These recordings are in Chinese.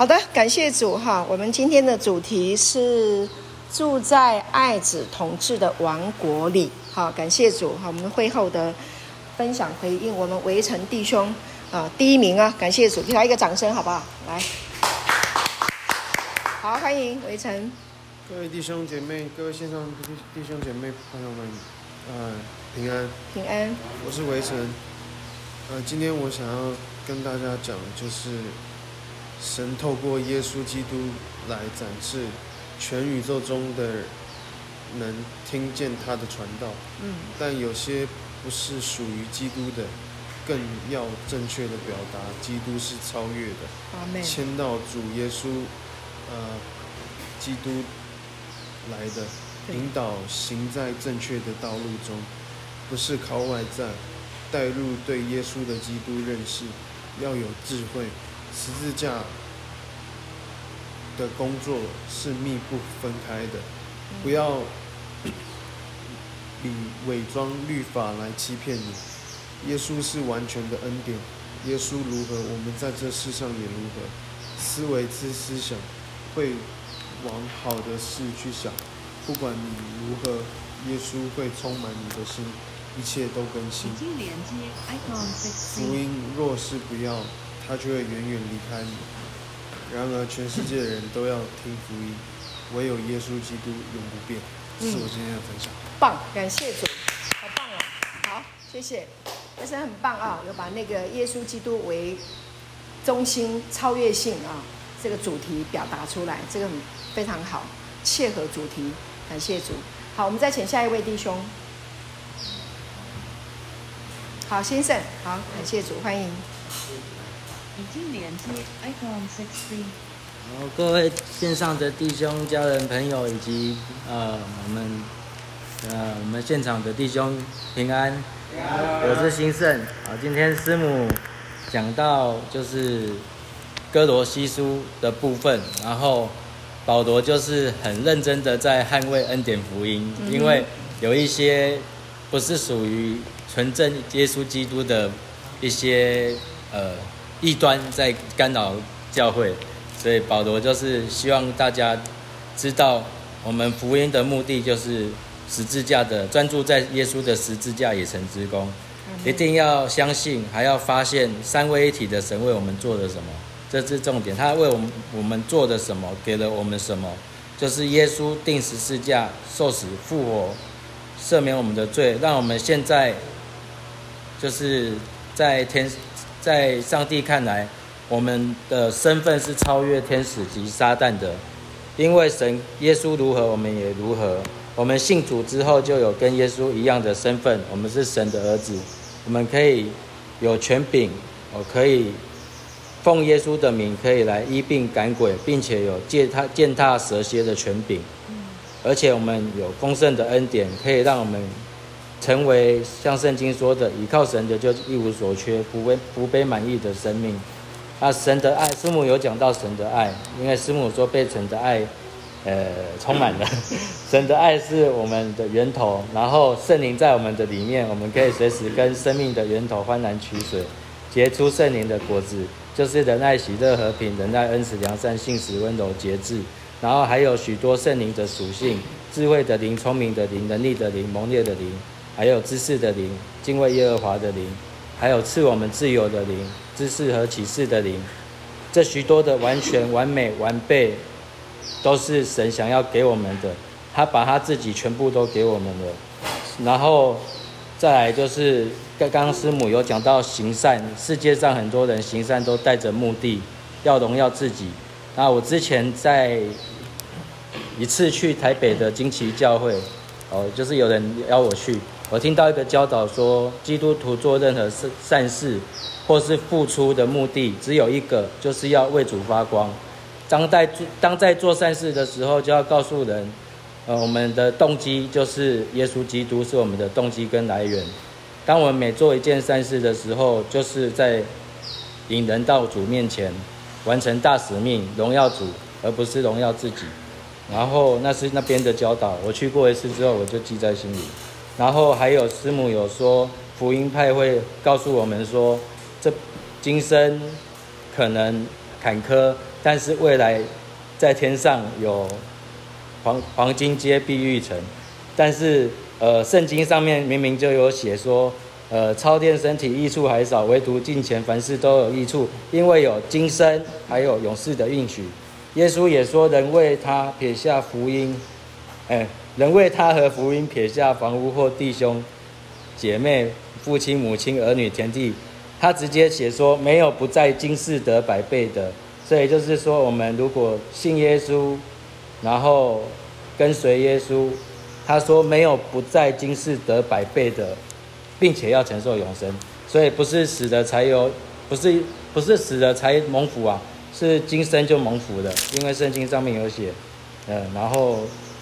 好的，感谢主哈。我们今天的主题是住在爱子同治的王国里。好，感谢主哈。我们会后的分享回应，我们围城弟兄啊，第一名啊，感谢主，给他一个掌声好不好？来，好，欢迎围城。各位弟兄姐妹，各位线上弟兄姐妹朋友们，呃，平安，平安。我是围城。呃，今天我想要跟大家讲的就是。神透过耶稣基督来展示全宇宙中的能听见他的传道，嗯，但有些不是属于基督的，更要正确的表达基督是超越的，阿们，牵到主耶稣，呃，基督来的引导行在正确的道路中，不是靠外在带入对耶稣的基督认识，要有智慧。十字架的工作是密不分开的，不要以伪装律法来欺骗你。耶稣是完全的恩典，耶稣如何，我们在这世上也如何。思维之思想会往好的事去想，不管你如何，耶稣会充满你的心，一切都更新。福音若是不要。他就会远远离开你。然而，全世界的人都要听福音，唯有耶稣基督永不变。这是我今天的分享。棒，感谢主，好棒哦！好，谢谢，但是很棒啊，有把那个耶稣基督为中心、超越性啊这个主题表达出来，这个很非常好，切合主题。感谢主。好，我们再请下一位弟兄。好，先生，好，感谢主，欢迎。已经连接 iPhone 16。好，各位线上的弟兄、家人、朋友，以及呃我们呃我们现场的弟兄平安。平安。我是兴盛。好，今天师母讲到就是哥罗西书的部分，然后保罗就是很认真的在捍卫恩典福音，嗯、因为有一些不是属于纯正耶稣基督的一些呃。异端在干扰教会，所以保罗就是希望大家知道，我们福音的目的就是十字架的，专注在耶稣的十字架也成之功，一定要相信，还要发现三位一体的神为我们做了什么，这是重点。他为我们我们做的什么，给了我们什么，就是耶稣定十字架、受死、复活，赦免我们的罪，让我们现在就是在天。在上帝看来，我们的身份是超越天使及撒旦的，因为神耶稣如何，我们也如何。我们信主之后，就有跟耶稣一样的身份，我们是神的儿子，我们可以有权柄，我可以奉耶稣的名，可以来医病赶鬼，并且有践踏践踏蛇蝎的权柄，而且我们有丰盛的恩典，可以让我们。成为像圣经说的，倚靠神的就一无所缺，不被不被满意的生命。啊，神的爱，师母有讲到神的爱，因为师母说被神的爱，呃，充满了。神的爱是我们的源头，然后圣灵在我们的里面，我们可以随时跟生命的源头欢然取水，结出圣灵的果子，就是仁爱、喜乐、和平、仁爱、恩慈、良善、信实、温柔、节制。然后还有许多圣灵的属性：智慧的灵、聪明的灵、能力的灵、蒙烈的灵。还有知识的灵，敬畏耶和华的灵，还有赐我们自由的灵，知识和启示的灵，这许多的完全、完美、完备，都是神想要给我们的。他把他自己全部都给我们了。然后再来就是刚刚师母有讲到行善，世界上很多人行善都带着目的，要荣耀自己。那我之前在一次去台北的惊奇教会，哦，就是有人邀我去。我听到一个教导说，基督徒做任何善善事，或是付出的目的只有一个，就是要为主发光。当在做当在做善事的时候，就要告诉人，呃，我们的动机就是耶稣基督是我们的动机跟来源。当我们每做一件善事的时候，就是在引人到主面前，完成大使命，荣耀主，而不是荣耀自己。然后那是那边的教导，我去过一次之后，我就记在心里。然后还有师母有说，福音派会告诉我们说，这今生可能坎坷，但是未来在天上有黄黄金街碧玉城。但是呃，圣经上面明明就有写说，呃，操练身体益处还少，唯独敬虔凡事都有益处，因为有今生还有永世的应许。耶稣也说，人为他撇下福音，哎，人为他和福音撇下房屋或弟兄姐妹、父亲母亲、儿女、田地。他直接写说，没有不在今世得百倍的，所以就是说，我们如果信耶稣，然后跟随耶稣，他说没有不在今世得百倍的，并且要承受永生，所以不是死的才有，不是不是死的才蒙福啊，是今生就蒙福的，因为圣经上面有写，嗯，然后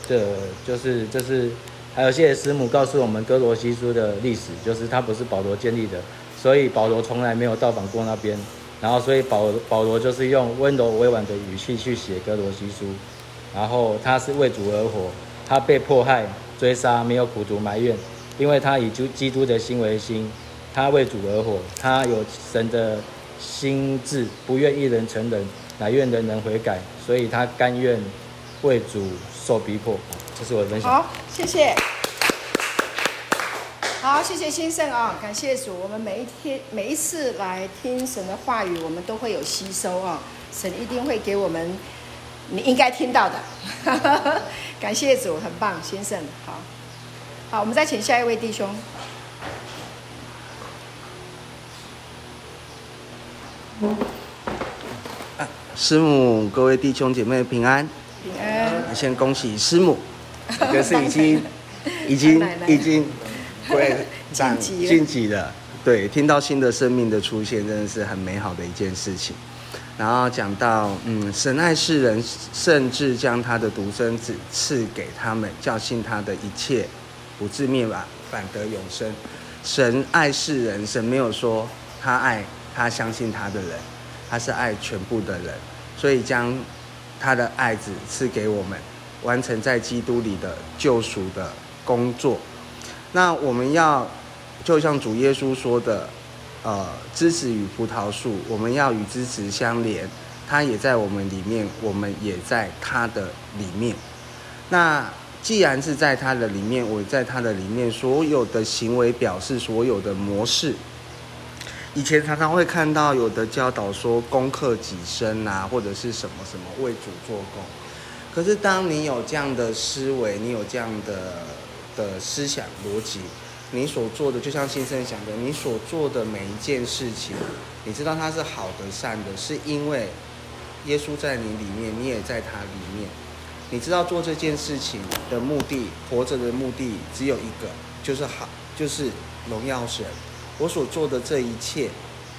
这就是就是还有谢谢师母告诉我们哥罗西书的历史，就是它不是保罗建立的。所以保罗从来没有到访过那边，然后所以保保罗就是用温柔委婉的语气去写哥罗西书，然后他是为主而活，他被迫害追杀没有苦毒埋怨，因为他以基基督的心为心，他为主而活，他有神的心志，不愿一人成人，乃愿人人悔改，所以他甘愿为主受逼迫。这是我的分享。好，谢谢。好，谢谢先生啊，感谢主。我们每一天、每一次来听神的话语，我们都会有吸收啊。神一定会给我们你应该听到的。感谢主，很棒，先生。好，好，我们再请下一位弟兄。师母，各位弟兄姐妹平安。先恭喜师母，可是已经、已经、已经。会长 晋级了，对，听到新的生命的出现，真的是很美好的一件事情。然后讲到，嗯，神爱世人，甚至将他的独生子赐给他们，叫信他的一切不至灭亡，反得永生。神爱世人，神没有说他爱他相信他的人，他是爱全部的人，所以将他的爱子赐给我们，完成在基督里的救赎的工作。那我们要，就像主耶稣说的，呃，枝子与葡萄树，我们要与枝子相连，他也在我们里面，我们也在他的里面。那既然是在他的里面，我在他的里面，所有的行为表示，所有的模式，以前常常会看到有的教导说攻克己身啊，或者是什么什么为主做工。可是当你有这样的思维，你有这样的。的思想逻辑，你所做的就像先生讲的，你所做的每一件事情，你知道它是好的、善的，是因为耶稣在你里面，你也在他里面。你知道做这件事情的目的，活着的目的只有一个，就是好，就是荣耀神。我所做的这一切，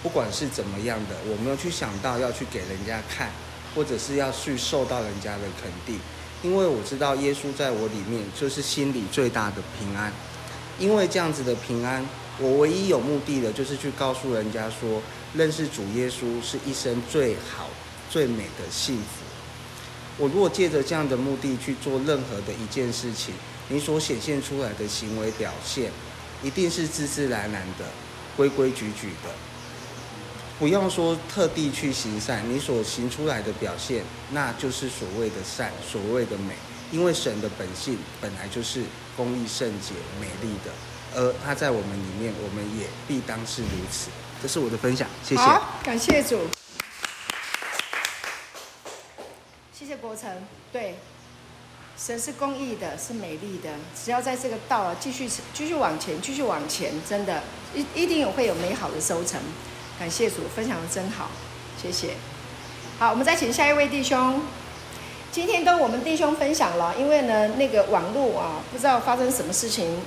不管是怎么样的，我没有去想到要去给人家看，或者是要去受到人家的肯定。因为我知道耶稣在我里面，就是心里最大的平安。因为这样子的平安，我唯一有目的的，就是去告诉人家说，认识主耶稣是一生最好、最美的幸福。我如果借着这样的目的去做任何的一件事情，你所显现出来的行为表现，一定是自自然然的、规规矩矩的。不用说特地去行善，你所行出来的表现，那就是所谓的善，所谓的美。因为神的本性本来就是公义、圣洁、美丽的，而他在我们里面，我们也必当是如此。这是我的分享，谢谢。好，感谢主，谢谢国成。对，神是公义的，是美丽的。只要在这个道啊，继续继续往前，继续往前，真的，一一定会有美好的收成。感谢主，分享的真好，谢谢。好，我们再请下一位弟兄。今天跟我们弟兄分享了，因为呢，那个网络啊，不知道发生什么事情，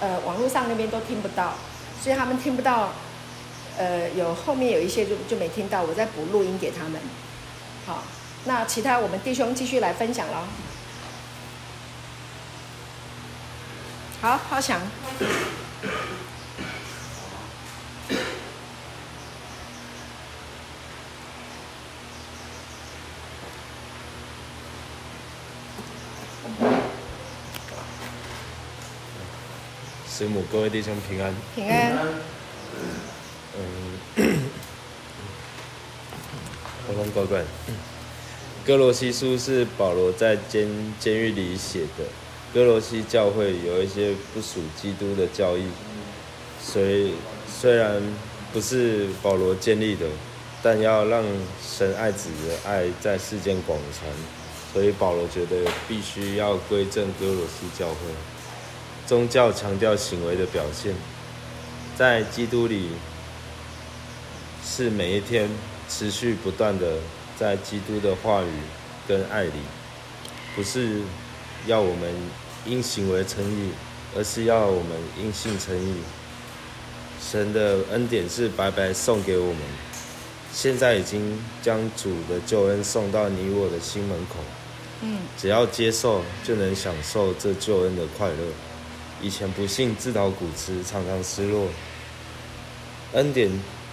呃，网络上那边都听不到，所以他们听不到。呃，有后面有一些就就没听到，我再补录音给他们。好，那其他我们弟兄继续来分享了。好，浩翔。师母，各位弟兄平安。平安。嗯。刚刚怪怪的。歌罗西书是保罗在监监狱里写的。歌罗西教会有一些不属基督的教义，所以虽然不是保罗建立的，但要让神爱子的爱在世间广传，所以保罗觉得必须要归正歌罗西教会。宗教强调行为的表现，在基督里是每一天持续不断的在基督的话语跟爱里，不是要我们。因行为称义，而是要我们因信称义。神的恩典是白白送给我们，现在已经将主的救恩送到你我的心门口。嗯，只要接受，就能享受这救恩的快乐。以前不信，自讨苦吃，常常失落。恩典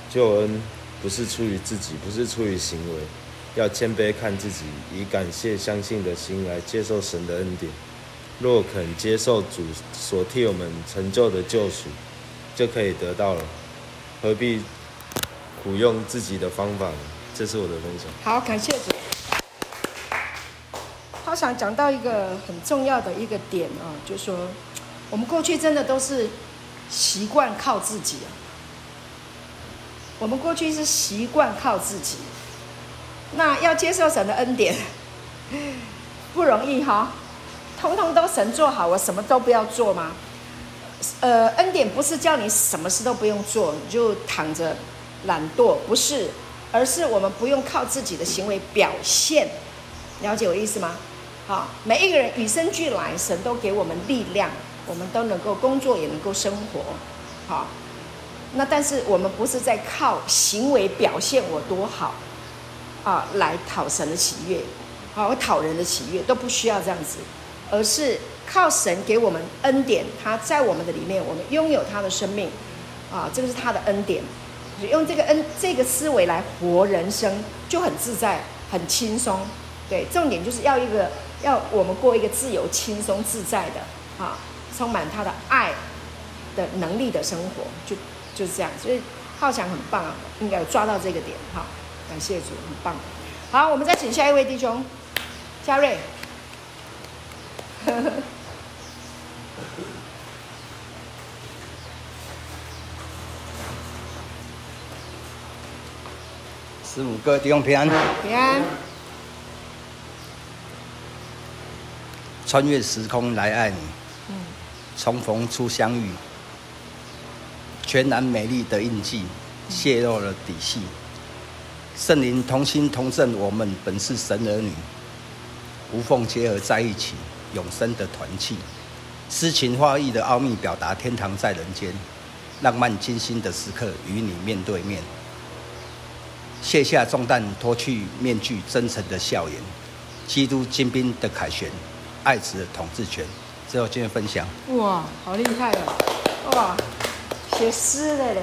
救恩不是出于自己，不是出于行为，要谦卑看自己，以感谢相信的心来接受神的恩典。若肯接受主所替我们成就的救赎，就可以得到了，何必苦用自己的方法呢？这是我的分享。好，感谢主。他想讲到一个很重要的一个点啊，就是说，我们过去真的都是习惯靠自己啊。我们过去是习惯靠自己，那要接受神的恩典 不容易哈。通通都神做好，我什么都不要做吗？呃，恩典不是叫你什么事都不用做，你就躺着懒惰，不是，而是我们不用靠自己的行为表现。了解我意思吗？好，每一个人与生俱来，神都给我们力量，我们都能够工作，也能够生活。好，那但是我们不是在靠行为表现我多好啊，来讨神的喜悦，好，讨人的喜悦都不需要这样子。而是靠神给我们恩典，他在我们的里面，我们拥有他的生命，啊，这个是他的恩典。用这个恩这个思维来活人生，就很自在，很轻松。对，重点就是要一个要我们过一个自由、轻松、自在的啊，充满他的爱的能力的生活，就就是这样。所以浩强很棒啊，应该有抓到这个点。哈，感谢主，很棒。好，我们再请下一位弟兄，嘉瑞。十五个弟兄平安，平安。穿越时空来爱你，重逢初相遇，全然美丽的印记，泄露了底细。圣灵同心同证，我们本是神儿女，无缝结合在一起。永生的团契，诗情画意的奥秘表达天堂在人间，浪漫精心的时刻与你面对面，卸下重担，脱去面具，真诚的笑颜，基督精兵的凯旋，爱子的统治权。最后今天分享。哇，好厉害哦！哇，写诗的嘞，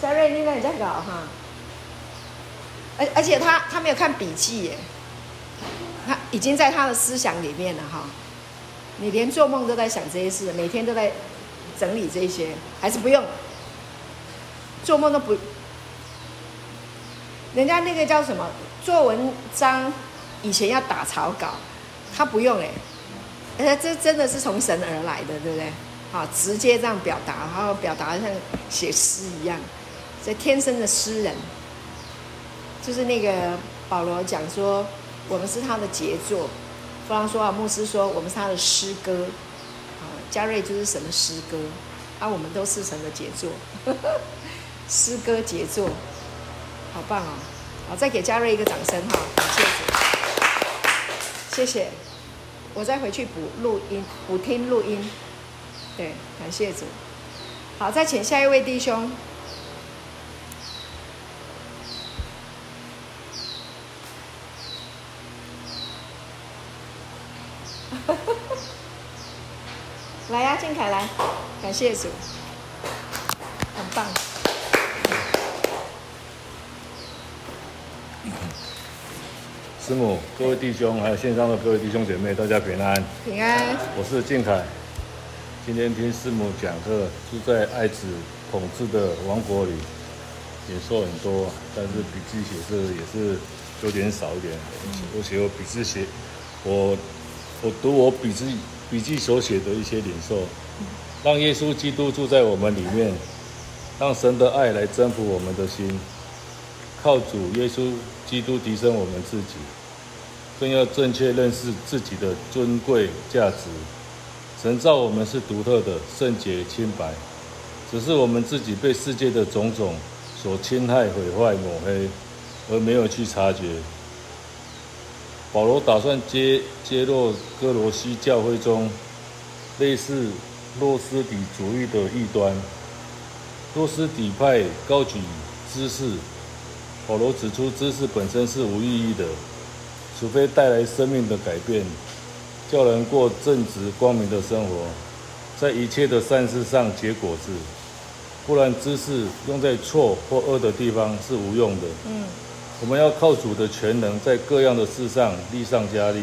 嘉瑞你在搞哈？而而且他他没有看笔记耶。他已经在他的思想里面了哈，你连做梦都在想这些事，每天都在整理这些，还是不用做梦都不。人家那个叫什么做文章，以前要打草稿，他不用哎，而且这真的是从神而来的，对不对？好，直接这样表达，然后表达像写诗一样，所以天生的诗人，就是那个保罗讲说。我们是他的杰作，弗朗索瓦牧师说我们是他的诗歌，啊，嘉瑞就是什么诗歌，啊，我们都是神的杰作，呵呵，诗歌杰作，好棒哦！好，再给嘉瑞一个掌声哈，感谢主，谢谢，我再回去补录音，补听录音，对，感谢主，好，再请下一位弟兄。来呀、啊，靖凯来，感谢主，很棒。师母，各位弟兄，还有线上的各位弟兄姐妹，大家平安。平安。我是静凯，今天听师母讲课，住在爱子统治的王国里，也说很多，但是笔记写字也是有点少一点。我写我笔记写，我我读我笔记笔记所写的一些领受，让耶稣基督住在我们里面，让神的爱来征服我们的心，靠主耶稣基督提升我们自己，更要正确认识自己的尊贵价值。神造我们是独特的、圣洁、清白，只是我们自己被世界的种种所侵害、毁坏、抹黑，而没有去察觉。保罗打算揭揭露哥罗西教会中类似诺斯底主义的异端。诺斯底派高举知识，保罗指出知识本身是无意义的，除非带来生命的改变。叫人过正直光明的生活，在一切的善事上结果子，不然知识用在错或恶的地方是无用的。我们要靠主的全能，在各样的事上力上加力，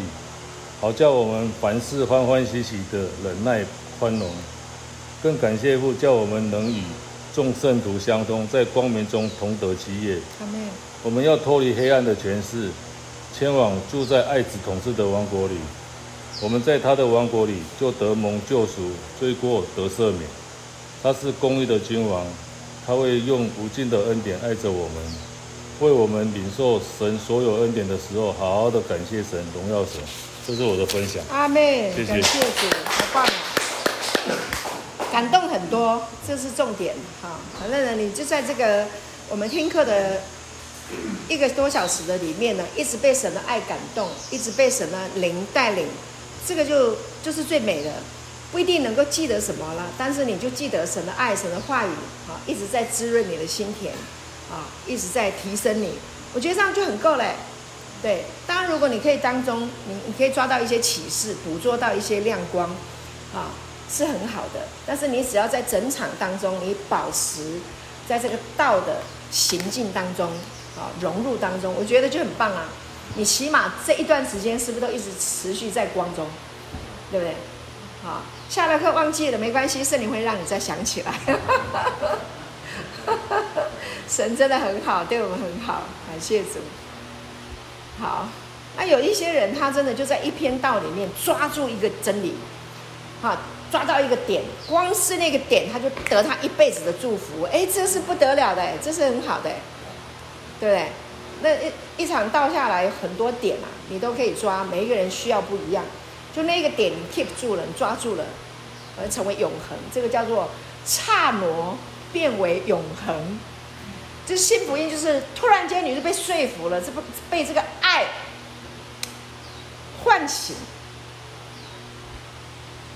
好叫我们凡事欢欢喜喜的忍耐宽容。更感谢父，叫我们能与众圣徒相通，在光明中同得基业。我们要脱离黑暗的权势，前往住在爱子统治的王国里。我们在他的王国里就得蒙救赎，罪过得赦免。他是公义的君王，他会用无尽的恩典爱着我们，为我们领受神所有恩典的时候，好好的感谢神，荣耀神。这是我的分享。阿妹，谢谢，感谢主，好棒啊！感动很多，这是重点。哈，反正呢，你就在这个我们听课的一个多小时的里面呢，一直被神的爱感动，一直被神的灵带领。这个就就是最美的，不一定能够记得什么了，但是你就记得神的爱、神的话语啊，一直在滋润你的心田啊，一直在提升你。我觉得这样就很够嘞。对，当然如果你可以当中，你你可以抓到一些启示，捕捉到一些亮光啊，是很好的。但是你只要在整场当中，你保持在这个道的行进当中啊，融入当中，我觉得就很棒啊。你起码这一段时间是不是都一直持续在光中，对不对？好，下了课忘记了没关系，圣灵会让你再想起来。神真的很好，对我们很好，感谢主。好，那有一些人他真的就在一篇道里面抓住一个真理，好，抓到一个点，光是那个点他就得他一辈子的祝福，哎，这是不得了的，这是很好的，对不对？那一一场倒下来很多点啊，你都可以抓，每一个人需要不一样，就那个点你 keep 住了，你抓住了，而成为永恒，这个叫做刹那变为永恒。这新福音就是突然间你就被说服了，这不被这个爱唤醒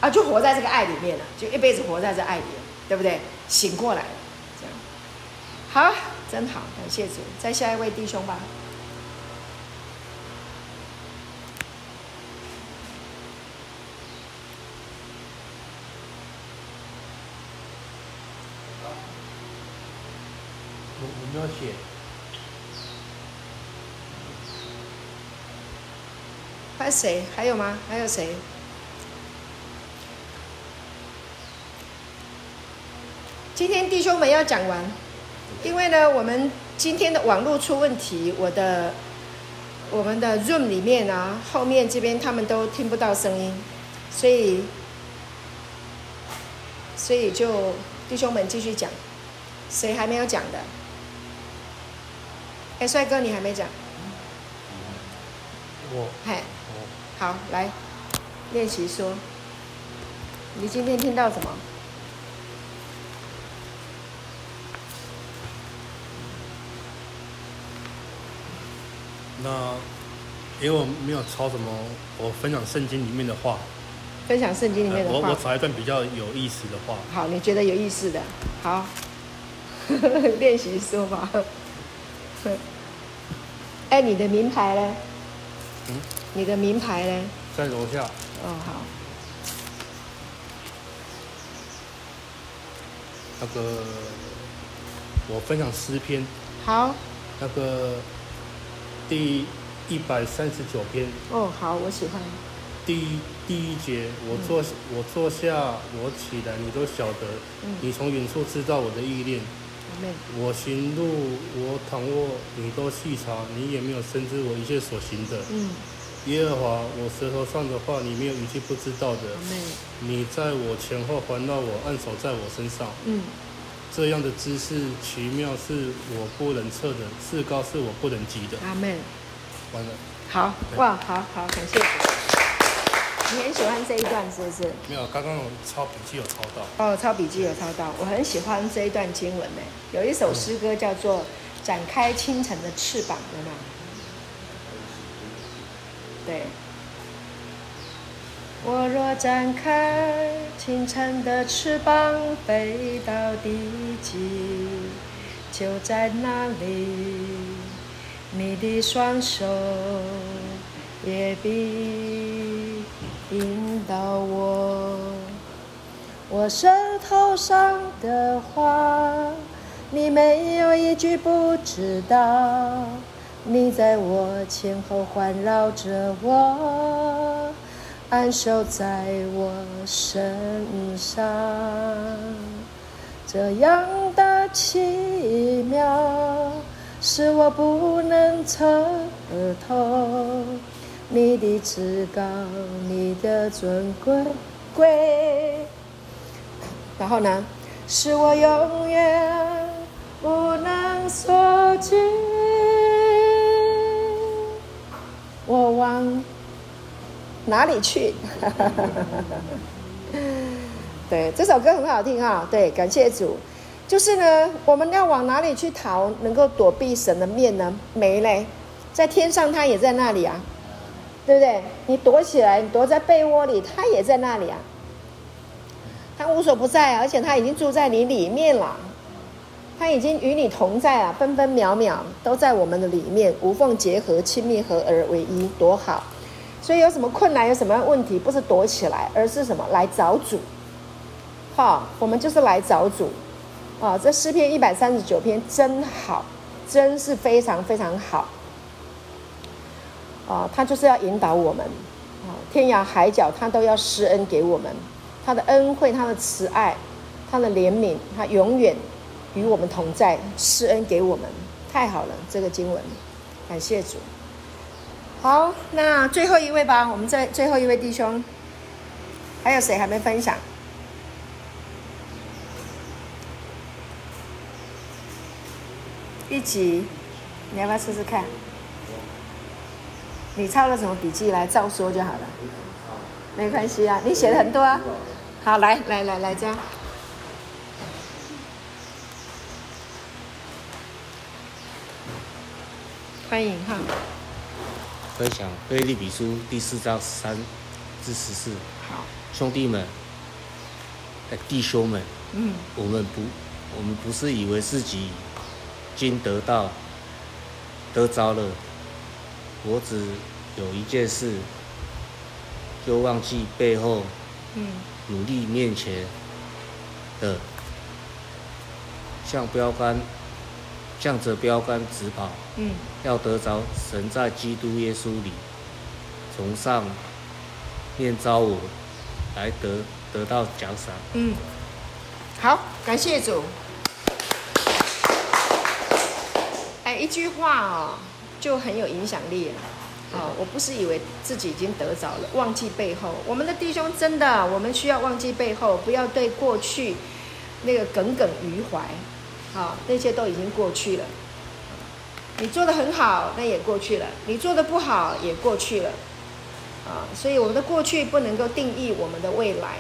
啊，就活在这个爱里面了，就一辈子活在这爱里，对不对？醒过来了，这样好。真好，感谢主。再下一位弟兄吧。我我没有写。还有谁？还有吗？还有谁？今天弟兄们要讲完。因为呢，我们今天的网络出问题，我的我们的 Zoom 里面啊，后面这边他们都听不到声音，所以所以就弟兄们继续讲，谁还没有讲的？哎，帅哥，你还没讲？我。嘿，好，来练习说，你今天听到什么？那因为我没有抄什么，我分享圣经里面的话。分享圣经里面的话。我我找一段比较有意思的话。好，你觉得有意思的，好，练习说吧。哎，你的名牌呢？嗯。你的名牌呢？在楼下。哦，好。那个，我分享诗篇。好。那个。第一百三十九篇。哦，好，我喜欢。第一第一节，我坐、嗯、我坐下，我起来，你都晓得。嗯、你从远处知道我的意念，我行路，我躺卧，你都细察，你也没有深知我一切所行的。嗯。耶和华，我舌头上的话，你没有一句不知道的。你在我前后环绕我，按手在我身上。嗯。这样的姿势奇妙，是我不能测的；至高，是我不能及的。阿妹。完了。好哇，好好，感谢。你很喜欢这一段是不是？没有，刚刚我抄笔记有抄到。哦，抄笔记有抄到。我很喜欢这一段经文呢。有一首诗歌叫做《展开清晨的翅膀》，有没有？对。我若展开清晨的翅膀，飞到地极，就在那里，你的双手也必引导我。我舌头上的话，你没有一句不知道。你在我前后环绕着我，安守在我身上，这样的奇妙是我不能测透。你的至高，你的尊贵贵，然后呢，是我永远不能所及。我往哪里去？对，这首歌很好听啊。对，感谢主。就是呢，我们要往哪里去逃，能够躲避神的面呢？没嘞，在天上他也在那里啊，对不对？你躲起来，你躲在被窝里，他也在那里啊。他无所不在，而且他已经住在你里面了。他已经与你同在啊，分分秒秒都在我们的里面，无缝结合，亲密合而为一，多好！所以有什么困难，有什么问题，不是躲起来，而是什么？来找主。好，我们就是来找主。啊，这诗篇一百三十九篇真好，真是非常非常好。啊，他就是要引导我们，啊，天涯海角他都要施恩给我们，他的恩惠，他的慈爱，他的怜悯，他永远。与我们同在，施恩给我们，太好了！这个经文，感谢主。好，那最后一位吧，我们这最后一位弟兄，还有谁还没分享？一起，你要不要试试看？你抄了什么笔记来照说就好了，没关系啊，你写的很多啊。好，来来来来，这样。欢迎哈！分享《腓立比书》第四章三至十四。好，兄弟们，弟兄们，嗯，我们不，我们不是以为自己已经得到得着了。我只有一件事，就忘记背后，努力面前的，像标杆。向着标杆直跑，嗯，要得着神在基督耶稣里从上面召我来得得到奖赏。嗯，好，感谢主。哎，一句话哦，就很有影响力了。哦，我不是以为自己已经得着了，忘记背后。我们的弟兄真的，我们需要忘记背后，不要对过去那个耿耿于怀。好，那些都已经过去了。你做的很好，那也过去了；你做的不好，也过去了。啊，所以我们的过去不能够定义我们的未来，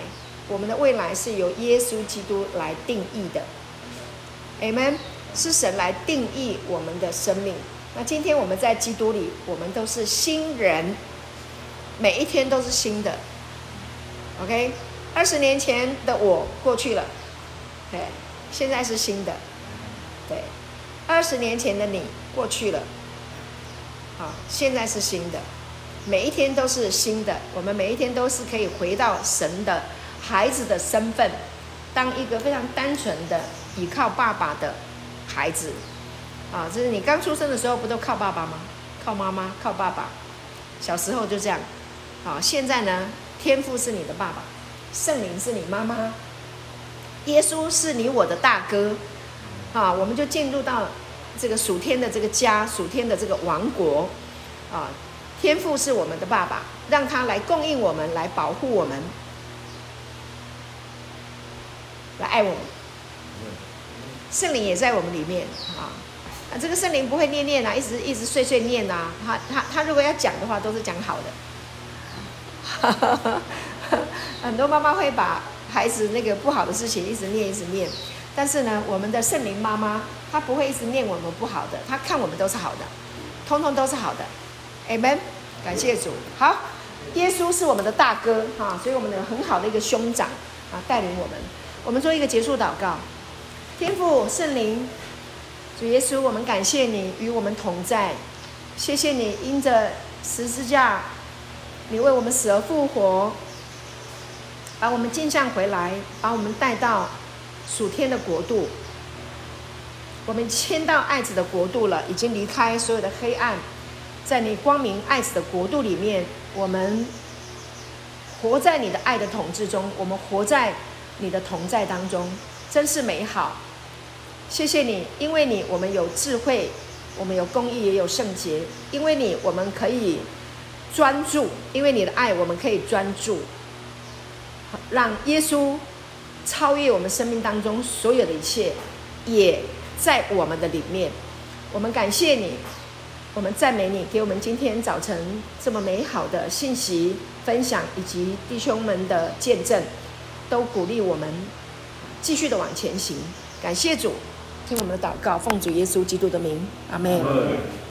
我们的未来是由耶稣基督来定义的。Amen，是神来定义我们的生命。那今天我们在基督里，我们都是新人，每一天都是新的。OK，二十年前的我过去了，对，现在是新的。对，二十年前的你过去了，好，现在是新的，每一天都是新的。我们每一天都是可以回到神的孩子的身份，当一个非常单纯的依靠爸爸的孩子。啊，就是你刚出生的时候不都靠爸爸吗？靠妈妈，靠爸爸。小时候就这样。啊，现在呢，天父是你的爸爸，圣灵是你妈妈，耶稣是你我的大哥。啊，我们就进入到这个属天的这个家，属天的这个王国，啊，天父是我们的爸爸，让他来供应我们，来保护我们，来爱我们。圣灵也在我们里面啊，啊，这个圣灵不会念念啊，一直一直碎碎念啊，他他他如果要讲的话，都是讲好的。很多妈妈会把孩子那个不好的事情一直念一直念，但是呢，我们的圣灵妈妈她不会一直念我们不好的，她看我们都是好的，通通都是好的。Amen，感谢主。好，耶稣是我们的大哥哈，所以我们有很好的一个兄长啊，带领我们。我们做一个结束祷告。天父圣灵，主耶稣，我们感谢你与我们同在，谢谢你因着十字架，你为我们死而复活。把我们镜像回来，把我们带到属天的国度。我们迁到爱子的国度了，已经离开所有的黑暗，在你光明爱子的国度里面，我们活在你的爱的统治中，我们活在你的同在当中，真是美好。谢谢你，因为你我们有智慧，我们有公义，也有圣洁。因为你我们可以专注，因为你的爱我们可以专注。让耶稣超越我们生命当中所有的一切，也在我们的里面。我们感谢你，我们赞美你，给我们今天早晨这么美好的信息分享，以及弟兄们的见证，都鼓励我们继续的往前行。感谢主，听我们的祷告，奉主耶稣基督的名，阿门。